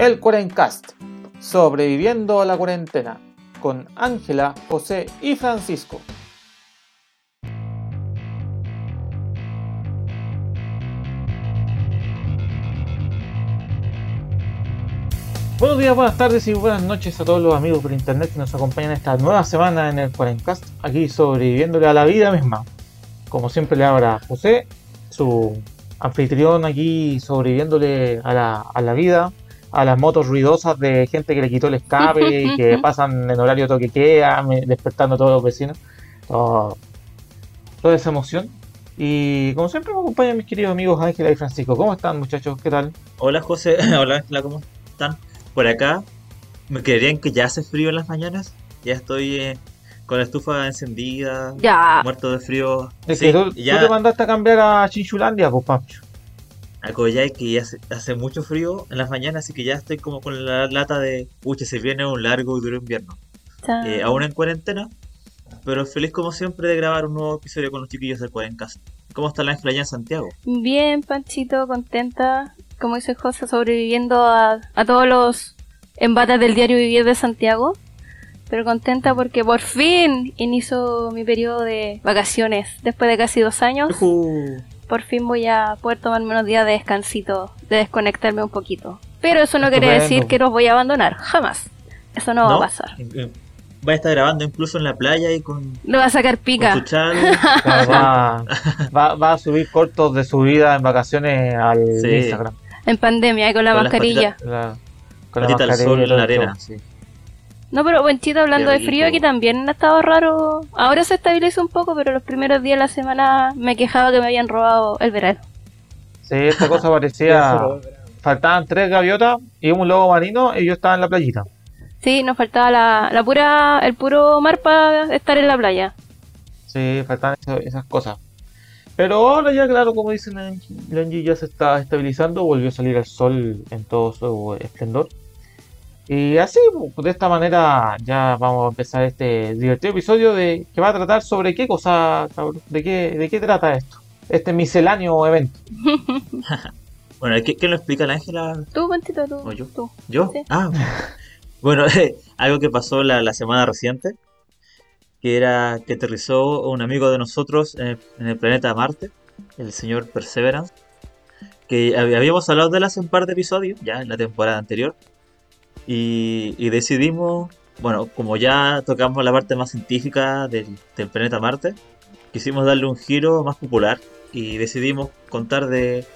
El Cuarencast, sobreviviendo a la cuarentena, con Ángela, José y Francisco. Buenos días, buenas tardes y buenas noches a todos los amigos por internet que nos acompañan esta nueva semana en el Cuarencast, aquí sobreviviéndole a la vida misma. Como siempre le habla José, su anfitrión aquí sobreviviéndole a la, a la vida, a las motos ruidosas de gente que le quitó el escape y que pasan en horario toquequea, me- despertando a todos los vecinos. Todo- toda esa emoción. Y como siempre me acompañan mis queridos amigos Ángela y Francisco. ¿Cómo están muchachos? ¿Qué tal? Hola José, hola Ángela, ¿cómo están? Por acá, ¿me creerían que ya hace frío en las mañanas? Ya estoy eh, con la estufa encendida, Ya. muerto de frío. Es Sí, que tú, ya tú te mandaste a cambiar a Chinchulandia, pues Pancho. A que ya hace, hace mucho frío en las mañanas, así que ya estoy como con la lata de, pucha, se viene un largo y duro invierno. Eh, aún en cuarentena, pero feliz como siempre de grabar un nuevo episodio con los chiquillos del Cuarencast. ¿Cómo está la allá en Santiago? Bien, Panchito, contenta. Como dice José, sobreviviendo a, a todos los embates del diario Vivir de Santiago. Pero contenta porque por fin inicio mi periodo de vacaciones. Después de casi dos años. Por fin voy a poder tomarme unos días de descansito, de desconectarme un poquito. Pero eso no quiere decir que los voy a abandonar, jamás. Eso no, va a pasar. Eh, eh, Va a estar grabando incluso en la playa y con, Lo va a sacar con pica. su va, va- va a subir cortos de su vida en vacaciones al Sí. Instagram. En pandemia y con la Con mascarilla. La- con la Patita al mascarilla sol en la arena. sí. No, pero Buenchito, hablando de frío, aquí también ha estado raro. Ahora se estabiliza un poco, pero los primeros días de la semana me quejaba que me habían robado el verano. Sí, esta cosa parecía. Faltaban tres gaviotas y un lobo marino y yo estaba en la playita. Sí, nos faltaba la, la pura, el puro mar para estar en la playa. Sí, faltaban eso- esas cosas. Pero ahora ya, claro, como dicen, la Angie ya se está estabilizando, volvió a salir el sol en todo su esplendor. Y así, pues, de esta manera, ya vamos a empezar este divertido episodio de que va a tratar sobre qué cosa, cabrón, de qué, de qué trata esto. Este misceláneo evento. Bueno, ¿qué, qué lo explica la Ángela? Tú, Buenchito, tú. ¿O yo? tú. ¿Yo? Sí. Ah, bueno, algo que pasó la, la semana reciente, que era que aterrizó un amigo de nosotros en el, en el planeta Marte, el señor Perseverance, que hab- habíamos hablado de él hace un par de episodios, ya en la temporada anterior, y, y decidimos, bueno, como ya tocamos la parte más científica del, del planeta Marte, quisimos darle un giro más popular y decidimos contar de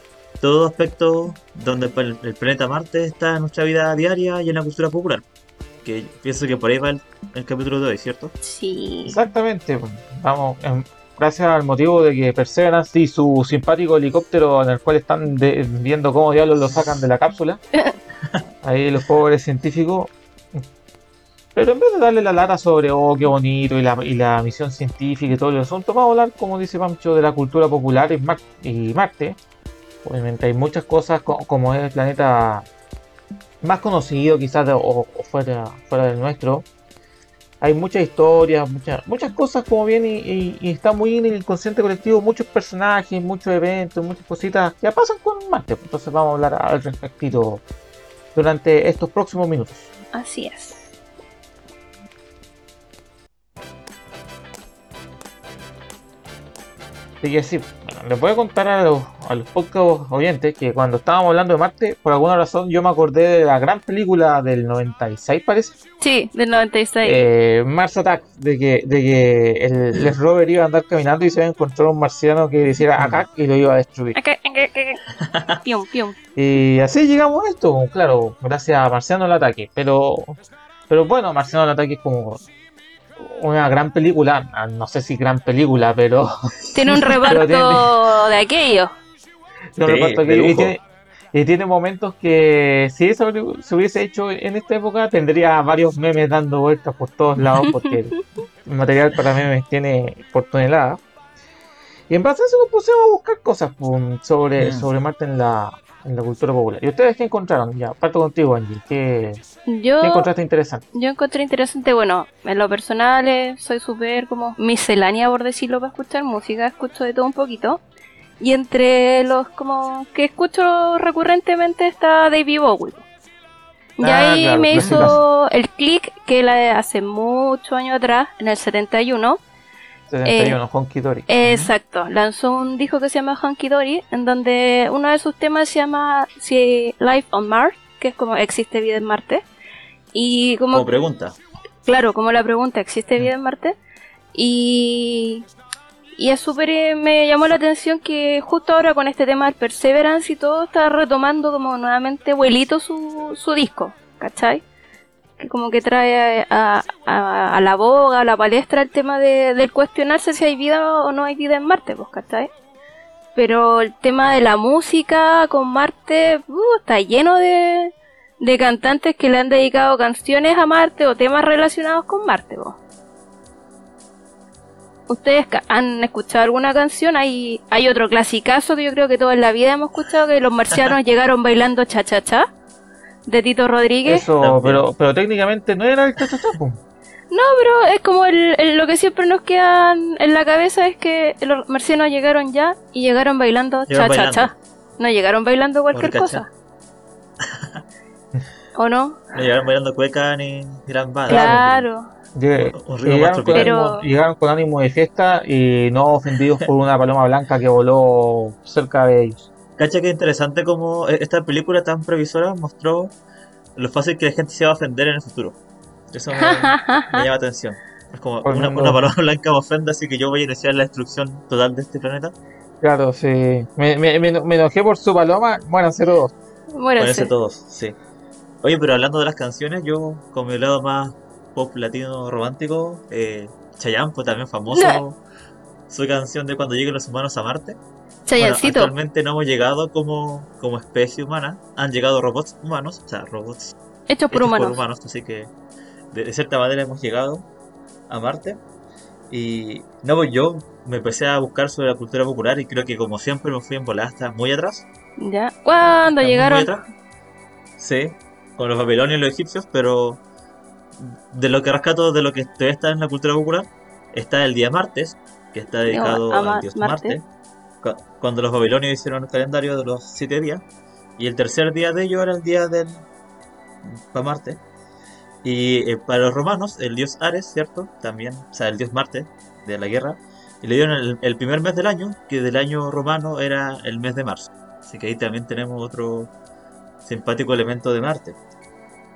todo aspecto donde el, el planeta Marte está en nuestra vida diaria y en la cultura popular. Que pienso que por ahí va el, el capítulo de hoy, ¿cierto? Sí. Exactamente, pues, vamos, em, gracias al motivo de que Perseverance y su simpático helicóptero en el cual están de- viendo cómo diablos lo sacan de la cápsula, ahí los pobres científicos, pero en vez de darle la lata sobre, oh, qué bonito, y la, y la misión científica y todo el asunto, vamos a hablar, como dice Pancho, de la cultura popular y, Mar- y Marte. Obviamente hay muchas cosas co- como es el planeta más conocido quizás o, fuera, fuera del nuestro, hay muchas historias, muchas, muchas cosas como bien y, y- y está muy en el inconsciente colectivo, muchos personajes, muchos eventos, muchas cositas que pasan con Marte. Entonces vamos a hablar al respecto durante estos próximos minutos. Así es. Sí, les voy a contar a los, a los podcast oyentes que cuando estábamos hablando de Marte, por alguna razón yo me acordé de la gran película del 96 parece, Sí, del 96. eh, Mars Attack, de que, de que el Rover iba a andar caminando y se iba a encontrar un marciano que hiciera acá y lo iba a destruir. Acá, acá, acá. Pium, pium. Y así llegamos a esto, claro, gracias a Marciano el ataque. Pero, pero bueno, Marciano el ataque es como una gran película, ah, no sé si gran película, pero Tiene un reparto de aquello. no Sí, reparto de que- y, tiene, y tiene momentos que si eso se hubiese hecho en esta época tendría varios memes dando vueltas por todos lados porque el material para memes tiene por tonelada. Y en base a eso nos pusimos a buscar cosas pum, sobre, Mm. sobre Marte en la, en la cultura popular. ¿Y ustedes qué encontraron? Ya, parto contigo, Angie. ¿Qué, Yo, qué encontraste interesante? yo encontré interesante, bueno, en lo personal eh, soy súper como miscelánea, por decirlo, para escuchar música, escucho de todo un poquito. Y entre los como que escucho recurrentemente está David Bowie. Y Ah, ahí claro, me hizo el click que la hace muchos años atrás, en el 71. 71, Honky Dory. Exacto, lanzó un disco que se llama Hunky Dory, en donde uno de sus temas se llama Life on Mars, que es como existe vida en Marte. Y como, Como pregunta. claro, como la pregunta, ¿existe vida en Marte? Y, y es súper, eh, me llamó la atención que justo ahora con este tema del Perseverance y todo está retomando como nuevamente vuelito su, su disco, ¿cachai? Que como que trae a, a- a la boga, a la palestra el tema de, del cuestionarse si hay vida o no hay vida en Marte, pues, ¿cachai? Pero el tema de la música con Marte uh, está lleno de, de cantantes que le han dedicado canciones a Marte o temas relacionados con Marte. po. ¿Ustedes han escuchado alguna canción? Hay, hay otro clasicazo que yo creo que toda la vida hemos escuchado, que los marcianos llegaron bailando cha-cha-cha, de Tito Rodríguez. Eso, También. pero, pero técnicamente no era el cha-cha-cha, po. No, pero es como el, el- lo que siempre nos queda en la cabeza es que los marcianos llegaron ya y llegaron bailando Llegaron cha-cha-cha. No llegaron bailando cualquier cosa. ¿O no? No llegaron bailando cueca ni gran bada. Claro. Lleg- Un Llegaron con. Pero- ánimo, llegaron con ánimo de fiesta y no ofendidos por una paloma blanca que voló cerca de ellos. Cacha que interesante como e- esta película tan previsora mostró lo fácil que la gente se va a ofender en el futuro. Eso me, me llama la atención. Es como una, ejemplo- una paloma blanca me ofende, así que yo voy a iniciar la destrucción total de este planeta. Claro, sí. Me, me, me, me enojé por su paloma, muéranse todos. Muéranse. Todos, sí. Oye, pero hablando de las canciones, yo con mi lado más pop latino romántico, eh, Chayanne fue también famoso. Su canción de Cuando lleguen los humanos a Marte. Bueno, actualmente no hemos llegado como, como especie humana. Han llegado robots humanos, o sea, robots hechos por hechos humanos. así que de, de cierta manera hemos llegado a Marte. Y no, pues yo me empecé a buscar sobre la cultura popular y creo que como siempre me fui en volada hasta muy atrás. Ya. ¿Cuándo hasta llegaron? muy atrás. Sí, con los babilonios y los egipcios, pero de lo que rescato de lo que todavía está en la cultura popular, está el día martes, que está dedicado a Ma- al dios Marte. Cuando los babilonios hicieron el calendario de los siete días, y el tercer día de ello era el día del para Marte. Y eh, para los romanos, el dios Ares, ¿cierto? También, o sea, el dios Marte de la guerra, y le dieron el, el primer mes del año, que del año romano era el mes de marzo. Así que ahí también tenemos otro simpático elemento de Marte.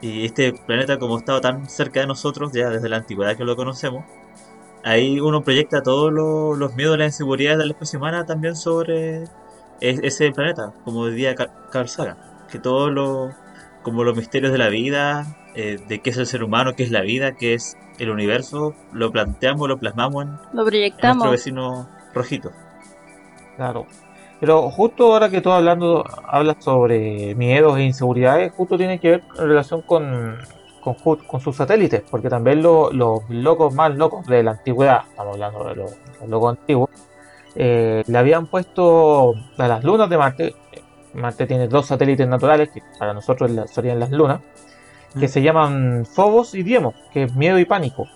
Y este planeta, como estaba tan cerca de nosotros, ya desde la antigüedad que lo conocemos, ahí uno proyecta todos lo- los miedos y las inseguridades de la especie humana también sobre es- ese planeta, como decía Ca- Carl Sagan, que todos los como los misterios de la vida, eh, de qué es el ser humano, qué es la vida, qué es el universo, lo planteamos, lo plasmamos en, nuestro vecino rojito. Claro. Pero justo ahora que tú hablando, hablas sobre miedos e inseguridades, justo tiene que ver en relación con, con, sus satélites, porque también lo- los locos más locos de la antigüedad, estamos hablando de los, los locos antiguos, eh, le habían puesto a las lunas de Marte, Marte tiene dos satélites naturales, que para nosotros serían las lunas, que Mm. se llaman Phobos y Diemos, que es miedo y pánico.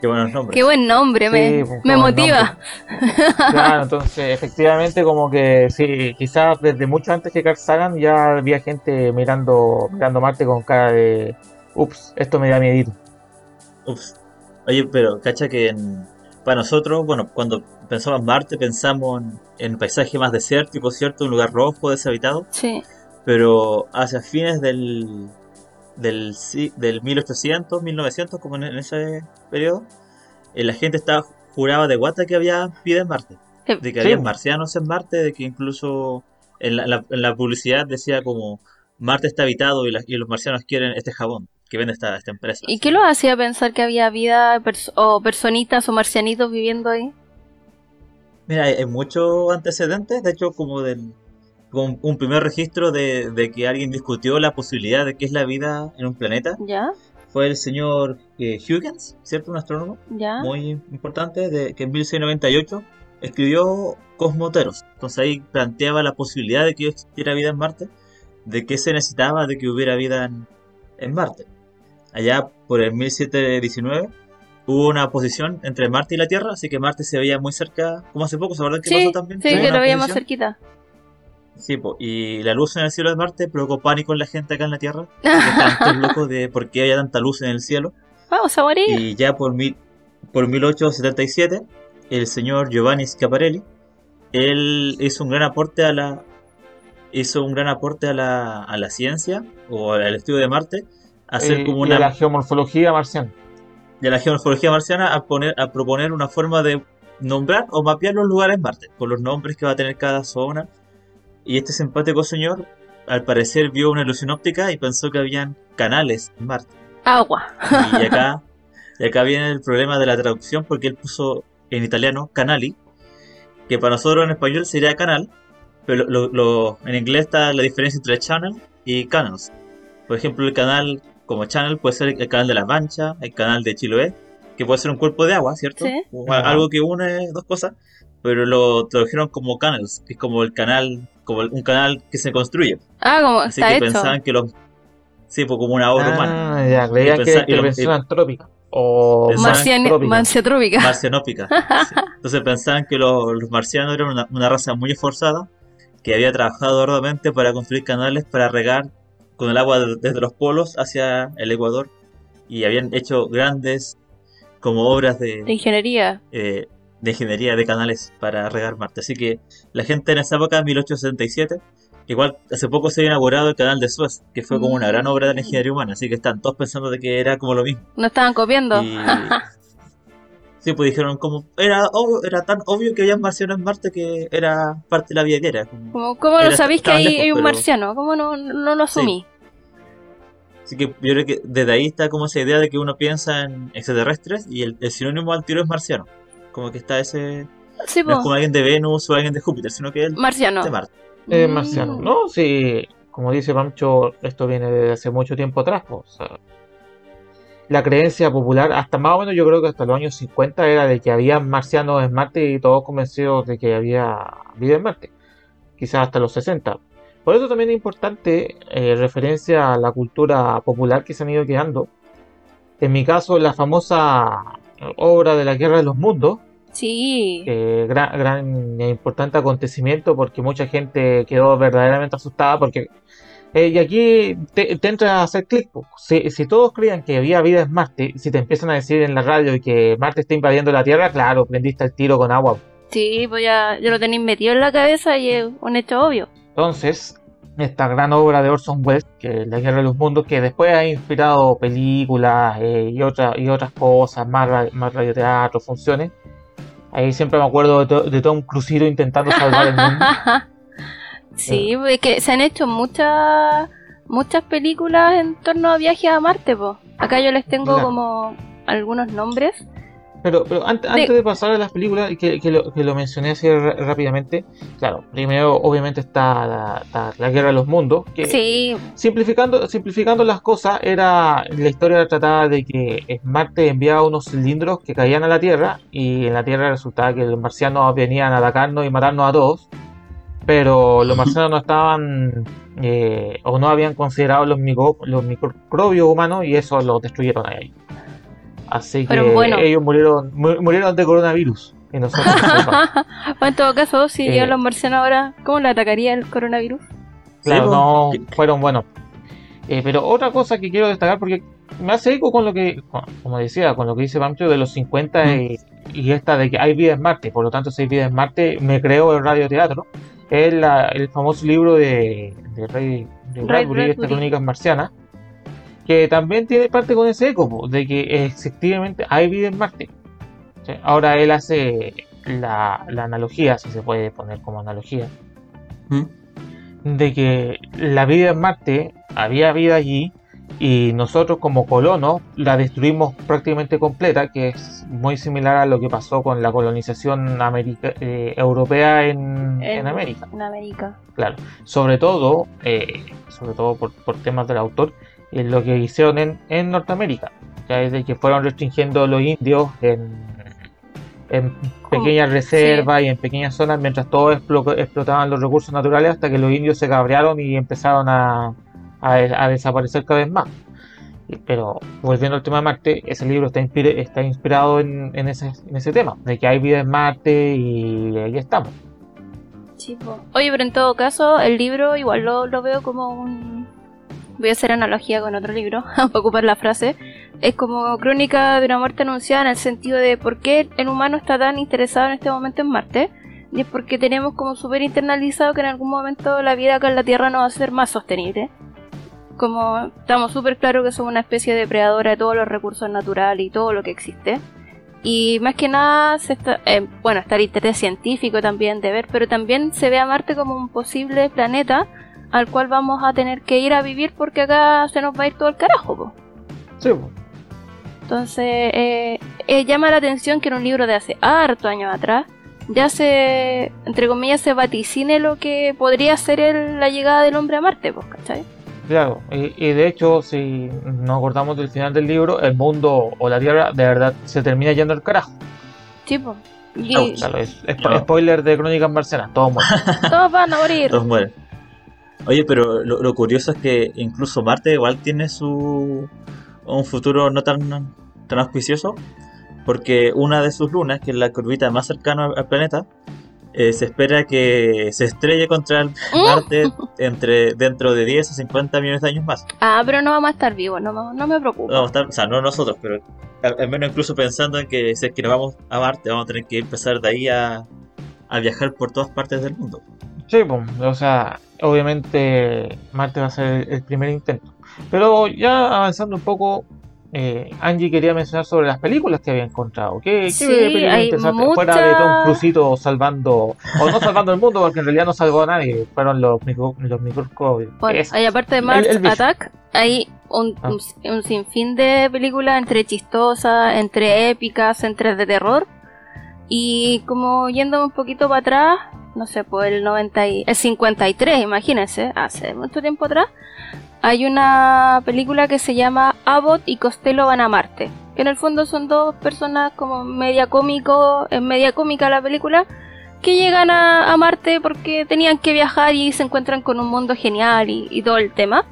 Qué buenos nombres. Qué buen nombre, me, Sí, me motiva. Claro, entonces efectivamente como que sí, quizás desde mucho antes que Carl Sagan ya había gente mirando, mirando Marte con cara de, ups, esto me da miedito. Ups. Oye, pero cacha que en- para nosotros, bueno, cuando pensamos en Marte pensamos en, en paisaje más desértico, ¿cierto? Un lugar rojo, deshabitado. Sí. Pero hacia fines del, del, del 1800, 1900, como en, en ese periodo, eh, la gente estaba juraba de guata que había vida en Marte. Sí. De que Sí. había marcianos en Marte, de que incluso en la, la- en la publicidad decía como Marte está habitado y, la- y los marcianos quieren este jabón que vende esta, esta empresa. ¿Y qué lo hacía pensar que había vida pers- o personitas o marcianitos viviendo ahí? Mira, hay, hay muchos antecedentes, de hecho, como del como un primer registro de, de que alguien discutió la posibilidad de que es la vida en un planeta ¿Ya? fue el señor eh, Huygens, ¿cierto? Un astrónomo ¿Ya? muy importante, de, que en 1698 escribió Cosmoteros. Entonces ahí planteaba la posibilidad de que existiera vida en Marte, de que se necesitaba de que hubiera vida en, en Marte. Allá por el 1719 hubo una posición entre Marte y la Tierra, así que Marte se veía muy cerca, como hace poco, ¿se acuerdan que Sí, pasó también? sí, que lo veía más posición. cerquita. Sí, po, y la luz en el cielo de Marte provocó pánico en la gente acá en la Tierra. Estaban locos de por qué había tanta luz en el cielo. Vamos a morir. Y ya por, mil, por 1877, el señor Giovanni Schiaparelli, él hizo un gran aporte a la hizo un gran aporte a la, a la ciencia o al estudio de Marte, hacer Eh, como una de la geomorfología marciana. de la geomorfología marciana a poner a proponer una forma de nombrar o mapear los lugares en Marte, con los nombres que va a tener cada zona. Y este simpático señor, al parecer, vio una ilusión óptica y pensó que habían canales en Marte. Agua. Y acá, y acá viene el problema de la traducción, porque él puso en italiano canali, que para nosotros en español sería canal, pero lo- lo- en inglés está la diferencia entre channel y canals. Por ejemplo, el canal como channel puede ser el canal de la Mancha, el canal de Chiloé, que puede ser un cuerpo de agua, ¿cierto? Sí. O algo que une dos cosas, pero lo tradujeron como canals, que es como el canal, como un canal que se construye. Ah, como Así está que hecho. pensaban que los... Sí, pues como una obra humana. Ah, ya, creía Y que. O Pensaban- Marciani- antrópica. Marciatrópica. marcianópica. sí. Entonces pensaban que lo- los marcianos eran una, una raza muy esforzada que había trabajado arduamente para construir canales para regar con el agua de- desde los polos hacia el Ecuador y habían hecho grandes como obras De de, ingeniería. eh, de ingeniería de canales para regar Marte. Así que la gente en esa época, en 1877, igual hace poco se había inaugurado el canal de Suez, que fue como una gran obra de la ingeniería humana, así que están todos pensando de que era como lo mismo. No estaban copiando. Y... Sí, pues dijeron como era obvio- era tan obvio que había marcianos en Marte que era parte de la vida diaria. como- ¿Cómo no Era- sabéis que hay, lejos, hay un pero- marciano? ¿Cómo no, no lo asumí? Así que yo creo que desde ahí está como esa idea de que uno piensa en extraterrestres y el, el sinónimo al tiro es marciano. Como que está ese... Sí, No es como alguien de Venus o alguien de Júpiter, sino que es Marciano. de Marte. Eh, Mm. marciano. No, sí, como dice Pancho, esto viene desde hace mucho tiempo atrás. po, o sea, la creencia popular, hasta más o menos yo creo que hasta los años 50 era de que había marcianos en Marte y todos convencidos de que había vida en Marte. Quizás hasta los 60. Por eso también es importante eh, referencia a la cultura popular que se han ido quedando. En mi caso, la famosa obra de la Guerra de los Mundos, Sí. eh, gran, gran e importante acontecimiento porque mucha gente quedó verdaderamente asustada porque eh, y aquí te, te entra a hacer clic si, si todos creían que había vida en Marte si te empiezan a decir en la radio que Marte está invadiendo la Tierra claro prendiste el tiro con agua Sí, pues ya, ya lo tenéis metido en la cabeza y es un hecho obvio. entonces esta gran obra de Orson Welles que es La Guerra de los Mundos que después ha inspirado películas eh, y, otras y otras cosas más, más radioteatro funciones ahí siempre me acuerdo de, to- de Tom Crucero intentando salvar el mundo sí, pues es que se han hecho muchas muchas películas en torno a viajes a Marte, pues. Acá yo les tengo como algunos nombres. Pero, pero ante- antes, de pasar a las películas, y que, que lo, que lo mencioné así rápidamente, claro, primero obviamente está la, está la Guerra de los Mundos, que Sí, simplificando, simplificando las cosas, era la historia trataba de que eh, Marte enviaba unos cilindros que caían a la Tierra y en la Tierra resultaba que los marcianos venían a atacarnos y matarnos a todos, pero los marcianos no estaban eh, o no habían considerado los, micro- los microbios humanos y eso los destruyeron ahí. Así que Pero bueno. ellos murieron, mu- murieron de coronavirus. Y nosotros en todo caso, si Eh. llegan los marcianos ahora, ¿cómo le atacaría el coronavirus? Claro, Sí, no pues, fueron buenos. Eh, pero otra cosa que quiero destacar, porque me hace eco con lo que, como decía, con lo que dice Pancho de los 50 Mm. y, y esta de que hay vida en Marte, por lo tanto, si hay vida en Marte, me creo el radioteatro. Es la- el famoso libro de, de Ray, de Ray Bradbury, estas Bradbury. crónicas marcianas, que también tiene parte con ese eco, po, de que efectivamente hay vida en Marte. ¿sí? Ahora él hace la, la analogía, si se puede poner como analogía, ¿Mm? de que la vida en Marte, había vida allí, y nosotros como colonos la destruimos prácticamente completa, que es muy similar a lo que pasó con la colonización america- eh, europea en, en América. En América. Claro, sobre todo, eh, sobre todo por, por temas del autor, en lo que hicieron en, en Norteamérica, ya es de que fueron restringiendo los indios en, en pequeñas reservas y en pequeñas zonas mientras todos explo- explotaban los recursos naturales hasta que los indios se cabrearon y empezaron a, a, a desaparecer cada vez más. Pero volviendo al tema de Marte, ese libro está, inspire- está inspirado en, en ese, en ese tema, de que hay vida en Marte y ahí estamos. Po. Oye, pero en todo caso, el libro igual lo, lo veo como un. Voy a hacer analogía con otro libro, para ocupar la frase. Es como crónica de una muerte anunciada en el sentido de por qué el humano está tan interesado en este momento en Marte. Y es porque tenemos como súper internalizado que en algún momento la vida acá en la Tierra no va a ser más sostenible. Como estamos súper claros que somos una especie depredadora de todos los recursos naturales y todo lo que existe. Y más que nada, se está, eh, bueno, está el interés científico también de ver, pero también se ve a Marte como un posible planeta al cual vamos a tener que ir a vivir porque acá se nos va a ir todo el carajo. po. Sí, po. Entonces, eh, eh, llama la atención que en un libro de hace harto años atrás ya se, entre comillas, se vaticine lo que podría ser el- la llegada del hombre a Marte, pues, ¿cachai? Claro, y, y de hecho, si nos acordamos del final del libro, el mundo o la Tierra de verdad se termina yendo al carajo. Sí, pues. Y Ouch. Claro, es, es- Claro. spoiler de Crónicas Marcianas, todos mueren. todos van a morir. Todos mueren. Oye, pero lo, lo curioso es que incluso Marte igual tiene su un futuro no tan, tan auspicioso, porque una de sus lunas, que es la curvita más cercana al- planeta, eh, se espera que se estrelle contra el Marte entre dentro de 10 a 50 millones de años más. Ah, pero no vamos a estar vivos, no, me- no me preocupa. Vamos a estar- o sea, no nosotros, pero al, al menos incluso pensando en que si es que nos vamos a Marte, vamos a tener que empezar de ahí a, a viajar por todas partes del mundo. Sí, pues, o sea, obviamente Marte va a ser el primer intento. Pero ya avanzando un poco, eh, Angie quería mencionar sobre las películas que había encontrado. ¿Qué, qué Sí, película hay interesante? Fuera de Tom Crucito salvando, o no salvando el mundo, porque en realidad no salvó a nadie, fueron los, micro, los microscopios. Bueno, hay aparte de Mars el. Attack, hay un, Ah. un- un sinfín de películas entre chistosas, entre épicas, entre de terror. Y como yéndome un poquito para atrás, no sé, pues el 90 y, el 53, imagínense, hace mucho tiempo atrás, hay una película que se llama Abbott y Costello van a Marte. Que en el fondo son dos personas como media cómico, es media cómica la película, que llegan a, a Marte porque tenían que viajar y se encuentran con un mundo genial y, y todo el tema.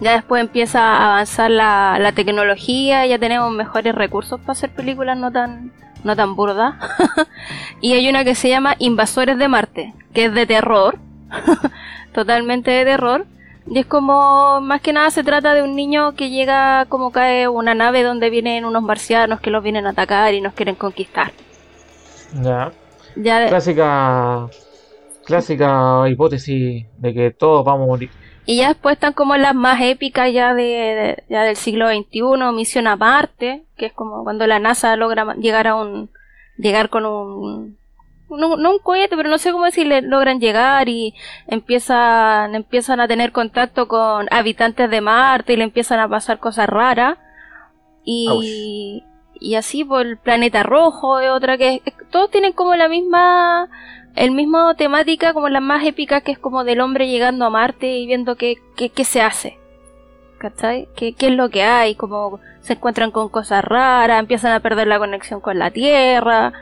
Ya después empieza a avanzar la, la tecnología, ya tenemos mejores recursos para hacer películas no tan, no tan burdas. y hay una que se llama Invasores de Marte, que es de terror, totalmente de terror. Y es como, más que nada se trata de un niño que llega como cae una nave donde vienen unos marcianos que los vienen a atacar y nos quieren conquistar. Ya. Ya de- Clásica, clásica hipótesis de que todos vamos a morir. Y ya después están como las más épicas ya de, de- ya del siglo XXI, Misión a Marte, que es como cuando la NASA logra llegar a un llegar con un no, no un cohete, pero no sé cómo decirle, logran llegar y empiezan empiezan a tener contacto con habitantes de Marte y le empiezan a pasar cosas raras. Y y así por el planeta rojo es otra que es- todos tienen como la misma el mismo temática como las más épicas que es como del hombre llegando a Marte y viendo qué, qué, qué se hace. ¿Cachai? ¿Qué, ¿Qué es lo que hay? Como se encuentran con cosas raras, empiezan a perder la conexión con la Tierra.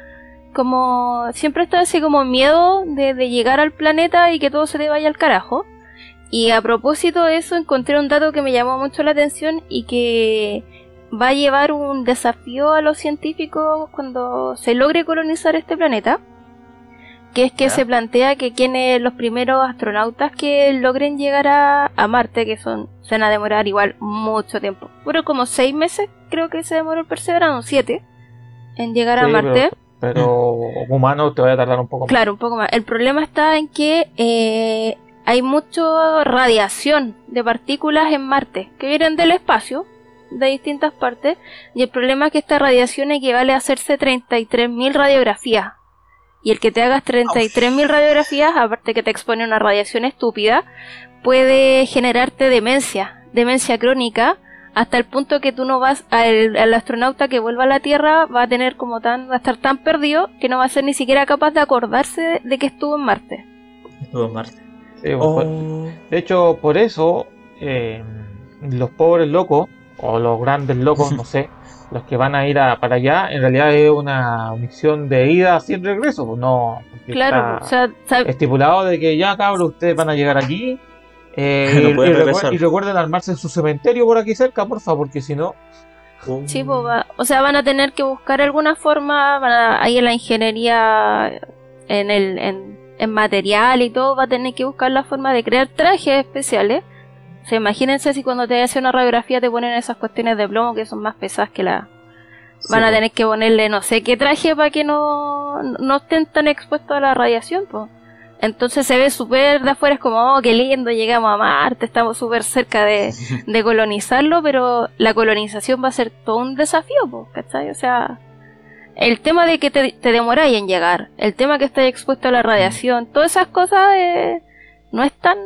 Como siempre está ese como miedo de, de llegar al planeta y que todo se te vaya al carajo. Y a propósito de eso encontré un dato que me llamó mucho la atención y que va a llevar un desafío a los científicos cuando se logre colonizar este planeta que es que Ya. se plantea que quienes los primeros astronautas que logren llegar a, a Marte, que son se van a demorar igual mucho tiempo, pero como seis meses creo que se demoró el Perseverance, siete, en llegar a Marte. Pero, pero humano te va a tardar un poco más. Claro, un poco más. El problema está en que eh, hay mucha radiación de partículas en Marte que vienen del espacio, de distintas partes, y el problema es que esta radiación equivale a hacerse 33.000 radiografías. Y el que te hagas 33.000 radiografías, aparte que te expone a una radiación estúpida, puede generarte demencia, demencia crónica, hasta el punto que tú no vas al, al astronauta que vuelva a la Tierra va a tener como tan va a estar tan perdido que no va a ser ni siquiera capaz de acordarse de, de que estuvo en Marte. Estuvo en Marte. Sí, pues, Oh. De hecho, por eso, eh, los pobres locos, o los grandes locos, no sé, los que van a ir a- para allá, en realidad es una misión de ida sin regreso, pues no. Claro, está o sea, sabe- estipulado de que ya, cabros, ustedes van a llegar aquí. eh, No y- recuerden armarse en su cementerio por aquí cerca, porfa, porque si no. sí, pues, va- o sea, van a tener que buscar alguna forma, van a- ahí en la ingeniería, en el, en, en material y todo, va a tener que buscar la forma de crear trajes especiales. O sea, imagínense si cuando te hacen una radiografía te ponen esas cuestiones de plomo que son más pesadas que la... Van a tener que ponerle no sé qué traje para que no, no estén tan expuestos a la radiación, pues. Entonces se ve súper de afuera, es como, oh, qué lindo, llegamos a Marte, estamos súper cerca de, de colonizarlo, pero la colonización va a ser todo un desafío, po, ¿cachai? O sea, el tema de que te, te demoráis en llegar, el tema que estáis expuesto a la radiación, todas esas cosas eh, no es tan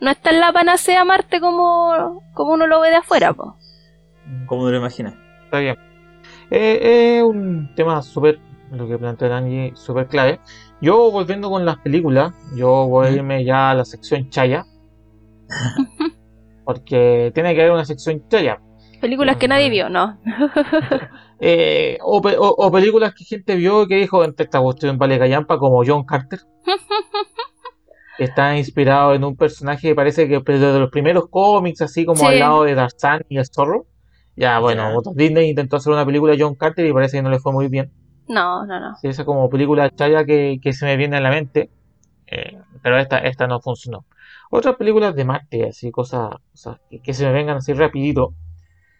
no es tan la panacea Marte como, como uno lo ve de afuera, po. ¿Cómo te lo imaginas? Está bien. Eh, Es un tema súper, lo que plantea Angie, súper clave. Yo volviendo con las películas, yo voy a irme ya a la sección Chaya. Porque tiene que haber una sección Chaya. Películas que nadie vio, ¿no? Eh, o, pe- o- o películas que gente vio que dijo entre esta cuestión vale callampa como John Carter. está inspirado en un personaje que parece que pues, de los primeros cómics, así como Sí. al lado de Tarzán y el zorro. Ya, bueno, Ya. Disney intentó hacer una película de John Carter y parece que no le fue muy bien. No, no, no. Sí, esa como película chaya que, que se me viene a la mente. eh, pero esta, esta no funcionó. Otras películas de Marte, así, cosas, cosas que, que se me vengan así rapidito.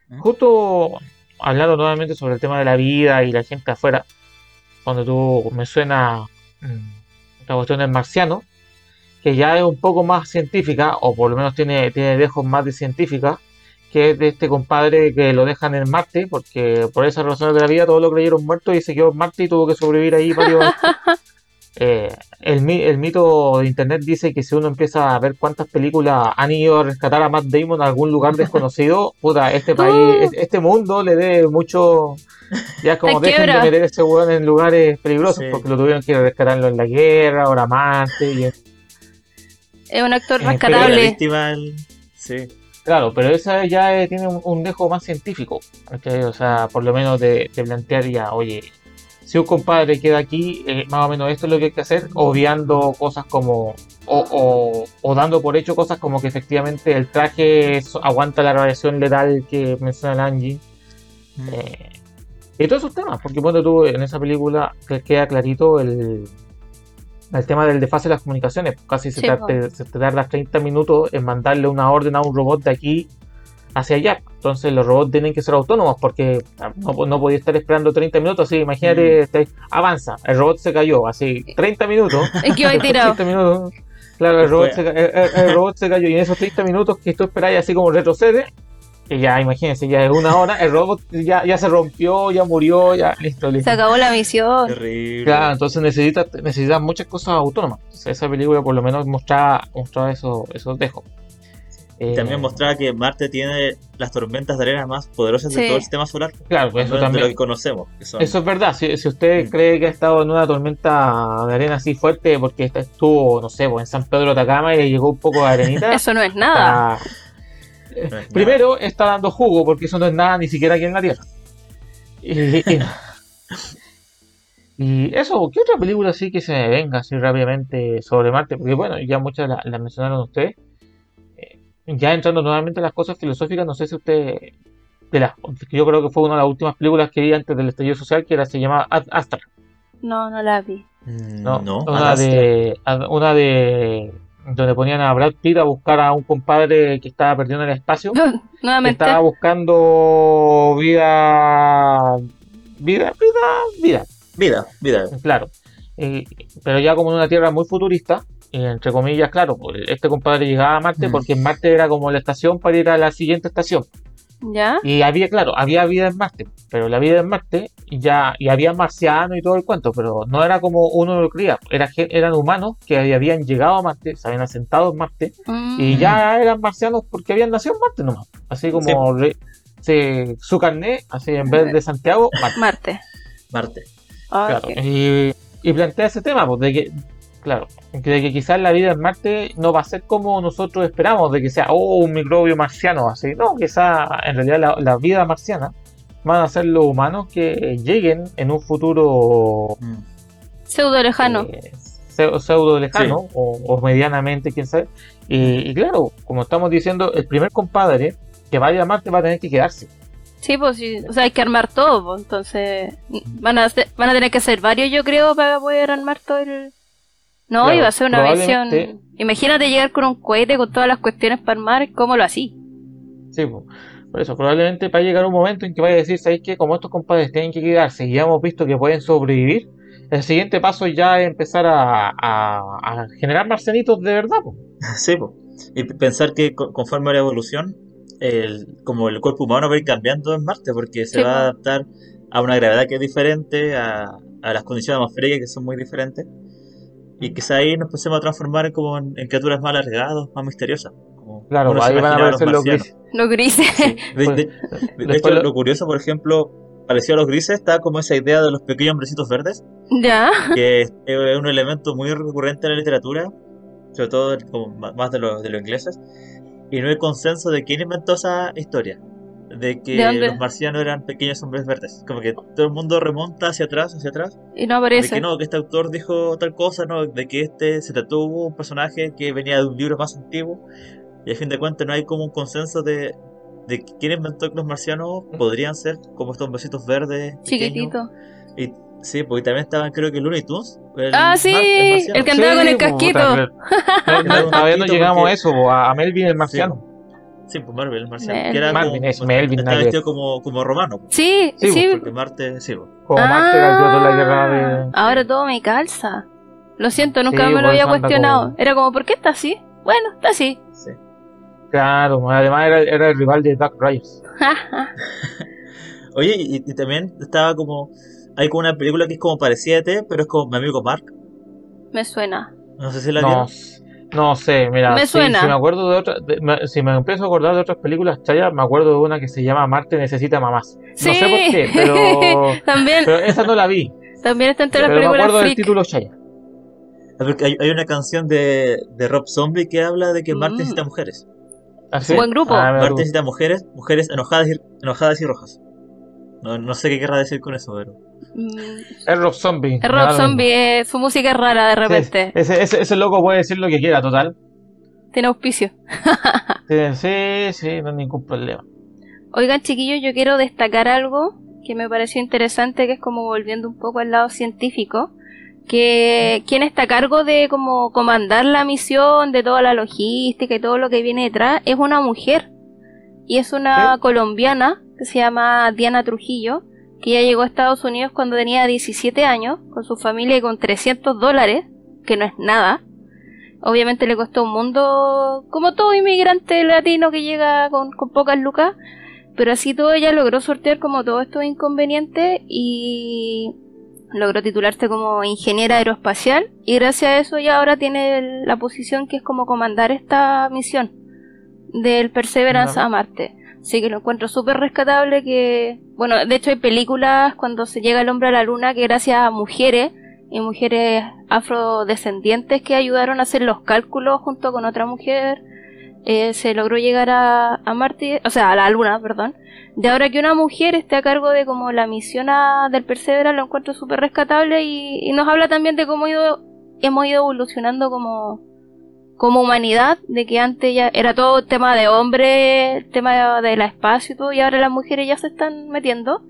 ¿Mm? Justo hablando nuevamente sobre el tema de la vida y la gente afuera, cuando tú me suena mm, la cuestión del marciano, que ya es un poco más científica, o por lo menos tiene, tiene dejos más de científica, que es de este compadre que lo dejan en Marte, porque por esas razones de la vida todos lo creyeron muerto y se quedó en Marte y tuvo que sobrevivir ahí varios años. Eh, el, el mito de internet dice que si uno empieza a ver cuántas películas han ido a rescatar a Matt Damon a algún lugar desconocido, puta, este país, Uh. es- este mundo le debe mucho. Ya es como dejen de meter ese weón en lugares peligrosos, Sí. porque lo tuvieron que rescatarlo en la guerra, ahora Marte, y Es un actor Eh, rescatable. el- sí. Claro, pero esa ya eh, tiene un, un dejo más científico. O sea, por lo menos de, de plantear ya, oye, si un compadre queda aquí, eh, más o menos esto es lo que hay que hacer, obviando cosas como, o, o, o dando por hecho cosas como que efectivamente el traje aguanta la radiación letal que menciona el Angie. Eh, y todos esos temas, porque cuando tú en esa película que queda clarito el, el tema del desfase de las comunicaciones. Casi se, Sí, tar- po. te, se te tarda 30 minutos en mandarle una orden a un robot de aquí hacia allá. Entonces los robots tienen que ser autónomos porque ah, no, no podía estar esperando 30 minutos. Así, imagínate, este, avanza, el robot se cayó, así 30 minutos. Es que después tirado. 30 minutos, claro, el robot, se, el- el robot se cayó y en esos 30 minutos que tú esperáis así como retrocede, que ya imagínense, ya es una hora, el robot ya, ya se rompió, ya murió, ya listo, listo. Se acabó la misión. Terrible. Claro, entonces necesitas necesitas muchas cosas autónomas. Entonces, esa película por lo menos mostraba, mostraba eso, esos dejos. Eh, También mostraba que Marte tiene las tormentas de arena más poderosas de Sí. todo el sistema solar. Claro, pues eso de lo también. que conocemos. que son- Eso es verdad. Si, si usted Mm. cree que ha estado en una tormenta de arena así fuerte porque estuvo, no sé, pues, en San Pedro de Atacama y le llegó un poco de arenita. Eso no es nada. está- Nada. Primero está dando jugo porque eso no es nada ni siquiera aquí en la Tierra. Y, y- y eso, ¿qué otra película así que se me venga así rápidamente sobre Marte? Porque bueno, ya muchas la- las mencionaron ustedes. Eh, ya entrando nuevamente en las cosas filosóficas, no sé si usted de las que yo creo que fue una de las últimas películas que vi antes del estallido social, que era se llamaba Ad Astra, No, no la vi. Mm, ¿no? No, una de una de donde ponían a Brad Pitt a buscar a un compadre que estaba perdido en el espacio. Nuevamente. Estaba buscando vida, vida, vida, vida, Vida, vida. claro. Eh, pero ya como en una tierra muy futurista, eh, entre comillas, claro, pues, este compadre llegaba a Marte Mm. porque en Marte era como la estación para ir a la siguiente estación. ¿Ya? Y había, claro, había vida en Marte, pero la vida en Marte ya, y había marcianos y todo el cuento, pero no era como uno lo creía, era, eran humanos que habían llegado a Marte, se habían asentado en Marte, Mm. y ya eran marcianos porque habían nacido en Marte nomás. Así como re- se- su carnet, así en vez de Santiago, Marte. Marte. Marte. Ah, Claro. Y, y plantea ese tema, pues, de que, claro, de que quizás la vida en Marte no va a ser como nosotros esperamos, de que sea, oh, un microbio marciano, así. No, quizás en realidad la, la vida marciana van a ser los humanos que lleguen en un futuro Mm. Pseudo lejano. eh, pseu- pseudo lejano o, o medianamente, quién sabe. Y, y claro, como estamos diciendo, el primer compadre que vaya a Marte va a tener que quedarse. Sí, pues sí. O sea, hay que armar todo. pues, Entonces, van a, ser- van a tener que ser varios, yo creo, para poder armar todo el, No, Claro, iba a ser una probablemente- versión. Imagínate llegar con un cohete con todas las cuestiones para armar, ¿cómo lo así? Sí, po. por eso, probablemente va a llegar un momento en que vaya a decir, ¿sabéis qué? Como estos compadres tienen que quedarse y ya hemos visto que pueden sobrevivir, el siguiente paso ya es empezar a, a- a generar marcianitos de verdad, po. Sí, po. Y pensar que co- conforme a la evolución, el, como el cuerpo humano va a ir cambiando en Marte, porque se Sí, va a adaptar a una gravedad que es diferente, a, a las condiciones atmosféricas que son muy diferentes, y quizá ahí nos empecemos a transformar como en, en criaturas más alargadas, más misteriosas. Como Claro, ahí van a aparecer los grises. Los grises. Sí. De, Pues, de- de hecho, lo- lo curioso, por ejemplo, parecido a los grises, está como esa idea de los pequeños hombrecitos verdes, ya. que es es un elemento muy recurrente en la literatura, sobre todo como más de los, de los ingleses, y no hay consenso de quién inventó esa historia, de que los marcianos eran pequeños hombres verdes, como que todo el mundo remonta hacia atrás, hacia atrás, Y no de aparece. que no, que este autor dijo tal cosa, no, de que este se trató un personaje que venía de un libro más antiguo, y a fin de cuentas no hay como un consenso de, de quién inventó que los marcianos podrían ser como estos hombrecitos verdes, pequeños. Chiquitito. Y, sí, porque también estaban creo que Looney Tunes. el Ah, sí, marciano. el que andaba con el puta, casquito. pero- No, no, todavía no llegamos porque- a eso, po, a a Melvin el marciano. Sí, pues Marvel, el marciano. Melvin. Que era Marvin, como, es Melvin, Estaba vestido como, como romano. pues, Sí, Sí, sí. Porque Marte, sí, pues. Como Marte cayó toda la guerra de. Ahora todo me calza. Lo siento, nunca Sí, me lo había cuestionado. como- Era como, ¿por qué está así? Bueno, está así. sí. Claro, además era, era el rival de Duck Riders. Oye, y, y también estaba como. Hay como una película que es como parecida a ET, pero es como mi amigo Mark. me suena. No sé si la No, vieron. No sé, mira, Me si, suena. si me acuerdo de otra, de- me- si me empiezo a acordar de otras películas chayas, me acuerdo de una que se llama Marte necesita mamás. Sí. No sé por qué, pero, también, pero esa no la vi. también está entre las Pero me películas acuerdo del título chaya. Hay, hay una canción de, de Rob Zombie que habla de que Marte Mm. necesita mujeres. ¿Ah, sí? Buen grupo. Ah, Marte necesita mujeres, mujeres enojadas y, enojadas y rojas. No, no sé qué querrá decir con eso, pero. Mm, Es Rob Zombie. Es Rob. Zombie, eh, su música es rara de repente. Sí, ese, ese, ese loco puede decir lo que quiera, total. Tiene auspicio. Sí, sí, sí, no hay ningún problema. Oigan, chiquillos, yo quiero destacar algo que me pareció interesante, que es como volviendo un poco al lado científico, que quien está a cargo de como comandar la misión, de toda la logística y todo lo que viene detrás, es una mujer. Y es una ¿Sí? colombiana que se llama Diana Trujillo, que ya llegó a Estados Unidos cuando tenía 17 años, con su familia y con 300 dólares, que no es nada. Obviamente le costó un mundo, como todo inmigrante latino que llega con, con pocas lucas, pero así todo ella logró sortear como todos estos inconvenientes y logró titularse como ingeniera aeroespacial y gracias a eso ya ahora tiene la posición que es como comandar esta misión del Perseverance a Marte. Así que lo encuentro súper rescatable que, bueno, de hecho hay películas cuando se llega el hombre a la luna que gracias a mujeres y mujeres afrodescendientes que ayudaron a hacer los cálculos junto con otra mujer eh, se logró llegar a, a Marte, o sea, a la Luna, perdón. De ahora que una mujer esté a cargo de como la misión a- del Perseverance, lo encuentro súper rescatable y, y nos habla también de cómo ido, hemos ido evolucionando como, como humanidad, de que antes ya era todo tema de hombre, tema de, del espacio y todo, y ahora las mujeres ya se están metiendo.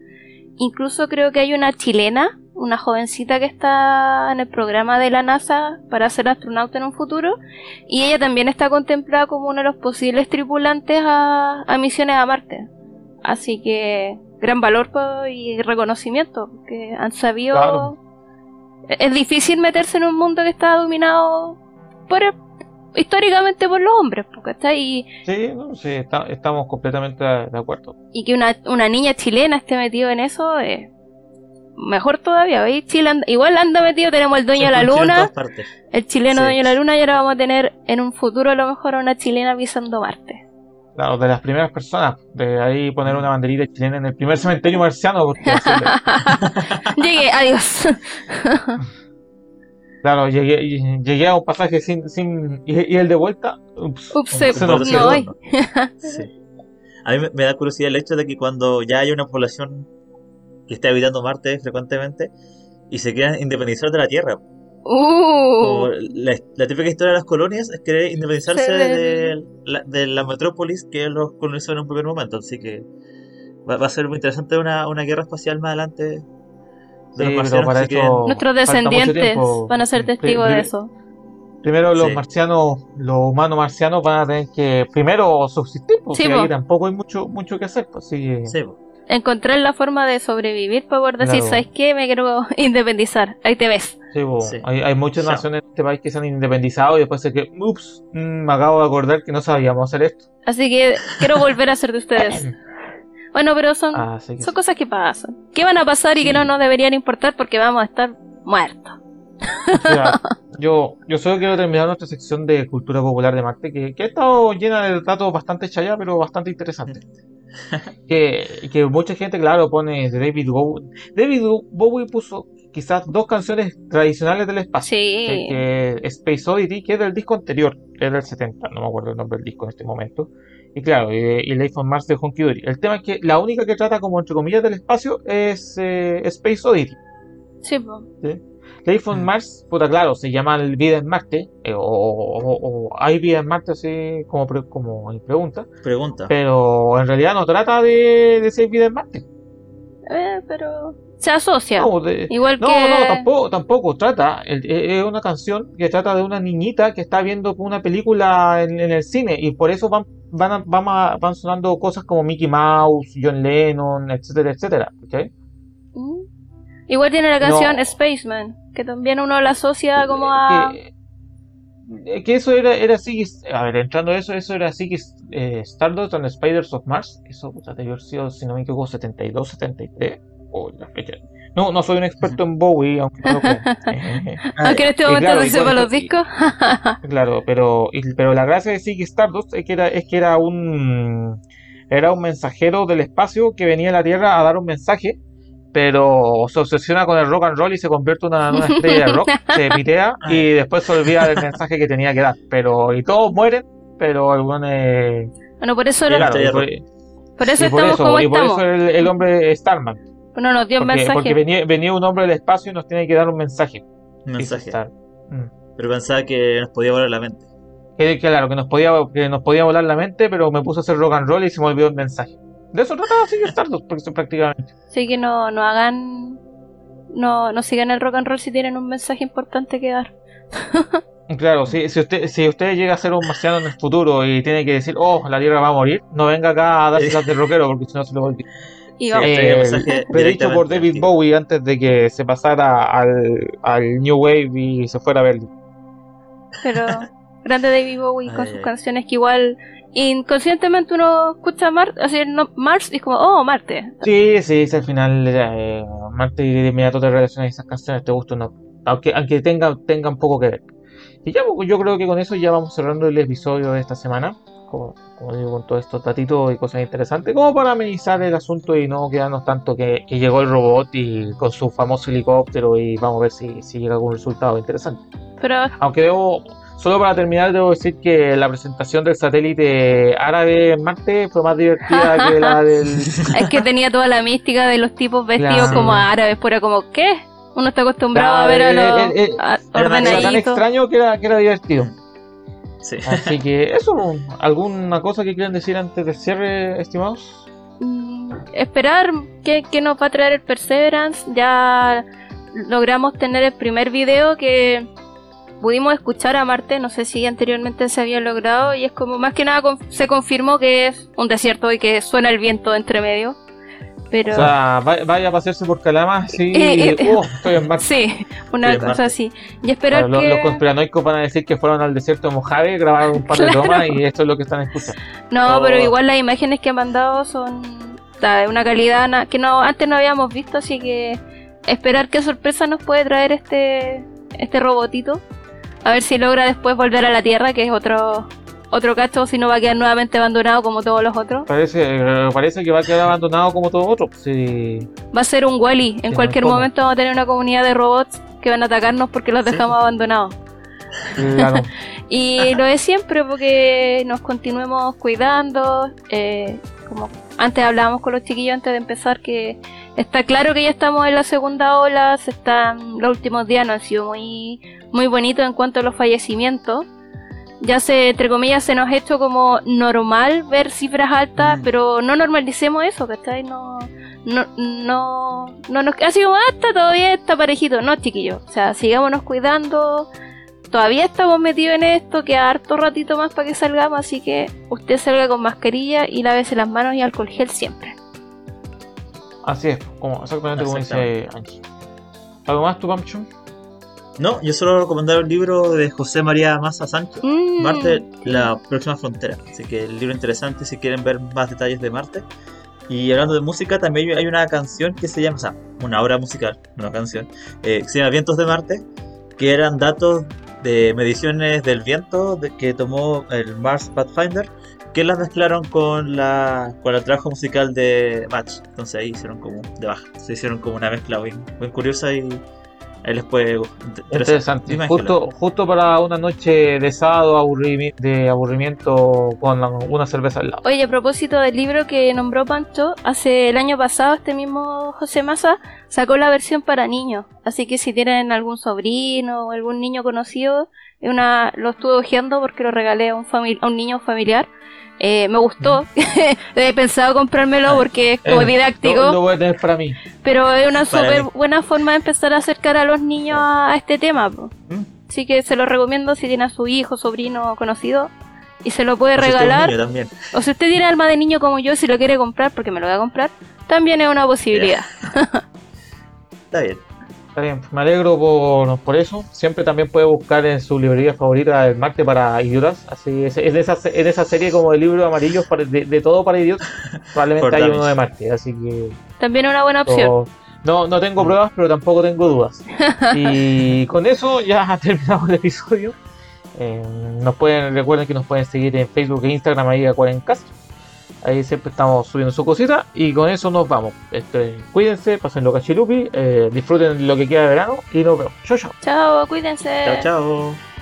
Incluso creo que hay una chilena, una jovencita que está en el programa de la NASA para ser astronauta en un futuro, y ella también está contemplada como uno de los posibles tripulantes a, a misiones a Marte. Así que gran valor y reconocimiento, que han sabido... Claro. Es difícil meterse en un mundo que está dominado por el- históricamente por los hombres, porque está ahí Sí, no, sí, está- estamos completamente de acuerdo. y que una, una niña chilena esté metido en eso es mejor todavía. ¿veis? Chile anda- igual anda metido, tenemos el dueño de la luna, el chileno Sí. dueño de la luna y ahora vamos a tener en un futuro a lo mejor a una chilena pisando Marte. Claro, de las primeras personas, de ahí poner una banderita chilena en el primer cementerio marciano, porque Llegué, adiós. claro, llegué, y- llegué a un pasaje sin, sin y, y el de vuelta, ups, Ups, se se- nos no hay. Sí. A mí me, da curiosidad el hecho de que cuando ya hay una población que está habitando Marte frecuentemente y se quieran independizar de la Tierra. Uh, la, la típica historia de las colonias es querer independizarse Se de la, de la metrópolis que los colonizó en un primer momento. Así que va, va a ser muy interesante una, una guerra espacial más adelante de Sí, los pero marcianos para que se esto- quieren- nuestros descendientes van a ser De- testigos de de- eso. Primero los Sí. marcianos, los humanos marcianos van a tener que primero subsistir, porque Sí, ahí po. tampoco hay mucho mucho que hacer. Pues, así que- Sí, po. Encontrar la forma de sobrevivir para poder decir, Claro. ¿sabes qué? Me quiero independizar. Ahí te ves. Sí, po. Sí. Hay, hay muchas naciones en este país que se han independizado y después se que, ups, mm, me acabo de acordar que no sabíamos hacer esto. Así que quiero volver a ser de ustedes. Bueno, pero son, que son sí. cosas que pasan. ¿Qué van a pasar y Sí. que no nos deberían importar porque vamos a estar muertos? O sea, yo, yo solo quiero terminar nuestra sección de cultura popular de Marte, que, que ha estado llena de datos bastante chaya, pero bastante interesantes. que, que mucha gente, claro, pone de David Bowie. David Bowie puso quizás dos canciones tradicionales del espacio. Sí. que, que Space Oddity, que es del disco anterior, es del 70, no me acuerdo el nombre del disco en este momento. Y claro, y, y Life on Mars de Honky Dory. El tema es que la única que trata como entre comillas del espacio es eh, Space Oddity. Sí, po. Life on Mm. Mars, puta claro, se llama el vida en Marte, eh, o, o- o hay vida en Marte así como, pre- como en pregunta, Pregunta. pero en realidad no trata de, de hay vida en Marte. Eh, pero se asocia. No, de- Igual No, que... no, tampoco, tampoco trata. el- eh, Es una canción que trata de una niñita que está viendo una película en, en el cine y por eso van, van, a- van, a- van sonando cosas como Mickey Mouse, John Lennon, etcétera, etcétera. ¿ok? Mm. Igual tiene la No. canción Spaceman, que también uno la asocia como a... Que, eh, que eso era, era así, a ver, entrando a eso, eso era así que eh, Stardust and Spiders of Mars, eso puta, debe haber sido, si no me equivoco, 72, 73, o la fecha. No, no soy un experto en Bowie, aunque no lo. Eh, Aunque en este y momento claro, se y sepa los discos. Claro, pero, y- pero la gracia de Ziggy Stardust es que era, es que era un era un mensajero del espacio que venía a la Tierra a dar un mensaje, pero se obsesiona con el rock and roll y se convierte en una, estrella de rock, se pitea y después se olvida del mensaje que tenía que dar. Pero, y todos mueren, pero weón es- Bueno, por eso, Claro, lo- claro, y por, por eso y por estamos eso, como y por estamos. eso el, el hombre Starman. Bueno, nos dio un Porque, mensaje. porque venía, venía un hombre del espacio y nos tiene que dar un mensaje. Un mensaje. Mm. Pero pensaba que nos podía volar la mente. Que, claro, que nos podía que nos podía volar la mente, pero me puse a hacer rock and roll y se me olvidó el mensaje. De eso trataba Ziggy Stardust, porque prácticamente. Así que no, no hagan... No, no sigan el rock and roll si tienen un mensaje importante que dar. Claro, si, si usted si usted llega a ser un marciano en el futuro y tiene que decir, oh, la Tierra va a morir, no venga acá a darse las de rockero, porque si no se lo va a olvidar. Y vamos. Eh, predicho por David. Bowie antes de que se pasara al, al New Wave y se fuera a Berlín. Pero grande David Bowie con Ay, sus ay. canciones que igual inconscientemente uno escucha Mar así, no, Mars y es como, oh, Marte. Sí, sí, sí, al final eh, Marte y de inmediato te relacionas esas canciones, te gustan o no. Aunque, aunque tenga, tengan poco que ver. Y ya, pues, yo creo que con eso ya vamos cerrando el episodio de esta semana. Como, como digo, con todos estos datitos y cosas interesantes, como para amenizar el asunto y no quedarnos tanto que, que llegó el robot y con su famoso helicóptero y vamos a ver si, si llega algún resultado interesante. Pero Aunque debo, solo para terminar, debo decir que la presentación del satélite árabe en Marte fue más divertida que la del. es que tenía toda la mística de los tipos vestidos Claro. como árabes, fuera como, ¿qué? Uno está acostumbrado a Claro, ver a eh, los eh, eh, a- era tan extraño que era, que era divertido. Sí. Así que eso, ¿alguna cosa que quieran decir antes del cierre, estimados? Mm, esperar qué, qué nos va a traer el Perseverance. Ya logramos tener el primer video que pudimos escuchar a Marte. No sé si anteriormente se había logrado. Y es como más que nada se confirmó que es un desierto y que suena el viento entre medio. Pero O sea, va- vaya a pasearse por Calama, sí, Eh, eh, oh, estoy en Marte. sí, una cosa así. Y esperar Claro, los, que... los conspiranoicos van a decir que fueron al desierto de Mojave, grabaron un par de tomas y esto es lo que están escuchando. No, Oh. pero igual las imágenes que han mandado son de una calidad que no antes no habíamos visto, así que esperar qué sorpresa nos puede traer este este robotito. A ver si logra después volver a la Tierra, que es otro otro cacho, si no va a quedar nuevamente abandonado como todos los otros. Parece, eh, parece que va a quedar abandonado como todo otro. Sí. Va a ser un Wally. En cualquier momento vamos a tener una comunidad de robots que van a atacarnos porque los Sí. dejamos abandonados. Claro. Y lo de siempre, porque nos continuemos cuidando. eh, como antes hablábamos con los chiquillos antes de empezar, que está claro que ya estamos en la segunda ola. Se están, los últimos días no han sido muy, muy bonitos en cuanto a los fallecimientos. Ya se, entre comillas, se nos ha hecho como normal ver cifras altas, Mm. pero no normalicemos eso, ¿cachai? No, no, no, no nos así como, ah, está bien, está parejito. No, chiquillos. O sea, sigámonos cuidando todavía estamos metidos en esto, queda harto ratito más para que salgamos, así que usted salga con mascarilla y lávese las manos y alcohol gel siempre. Así es, como, exactamente como dice Angie. ¿Algo más tú, Pamchu? No, yo solo recomendar el libro de José María Massa Sánchez, Mm, Marte, la próxima frontera. Así que el libro interesante si quieren ver más detalles de Marte. Y hablando de música, también hay una canción que se llama, o sea, una obra musical, una canción, eh, que se llama Vientos de Marte, que eran datos de mediciones del viento de- que tomó el Mars Pathfinder, que las mezclaron con la con el trabajo musical de Match. Entonces ahí hicieron como de baja, se hicieron como una mezcla bien, bien curiosa y ahí les puede. Interesante. Dime, Justo, justo para una noche de sábado aburrimi- de aburrimiento con la- una cerveza al lado. Oye, a propósito del libro que nombró Pancho, hace el año pasado este mismo José Massa sacó la versión para niños. Así que si tienen algún sobrino o algún niño conocido, es una, lo estuve hojeando porque lo regalé a un, a un niño familiar. Eh, me gustó. He pensado comprármelo porque es como Eh, didáctico. Lo, lo voy a tener para mí. Pero es una súper buena forma de empezar a acercar a los niños a, este tema. po. ¿Mm? Así que se lo recomiendo si tiene a su hijo, sobrino conocido y se lo puede O si usted regalar. O si usted tiene alma de niño como yo, si lo quiere comprar, porque me lo voy a comprar, también es una posibilidad. Está bien. Está bien, me alegro por, por eso. Siempre también puede buscar en su librería favorita el Marte para idiotas. Así es, es de esa, es de esa serie como de libros amarillos para- de, de todo para idiotas. Probablemente hay uno de Marte, así que También es una buena opción. o- no, no tengo pruebas, pero tampoco tengo dudas. Y con eso ya terminamos el episodio. Eh, nos pueden, recuerden que nos pueden seguir en Facebook e Instagram ahí a Cuarencast. Ahí siempre estamos subiendo su cosita. Y con eso nos vamos. Este, cuídense, pasen lo cachilupi, eh, disfruten lo que queda de verano y nos vemos. Chau, chau. Chao, cuídense. Chao, chao.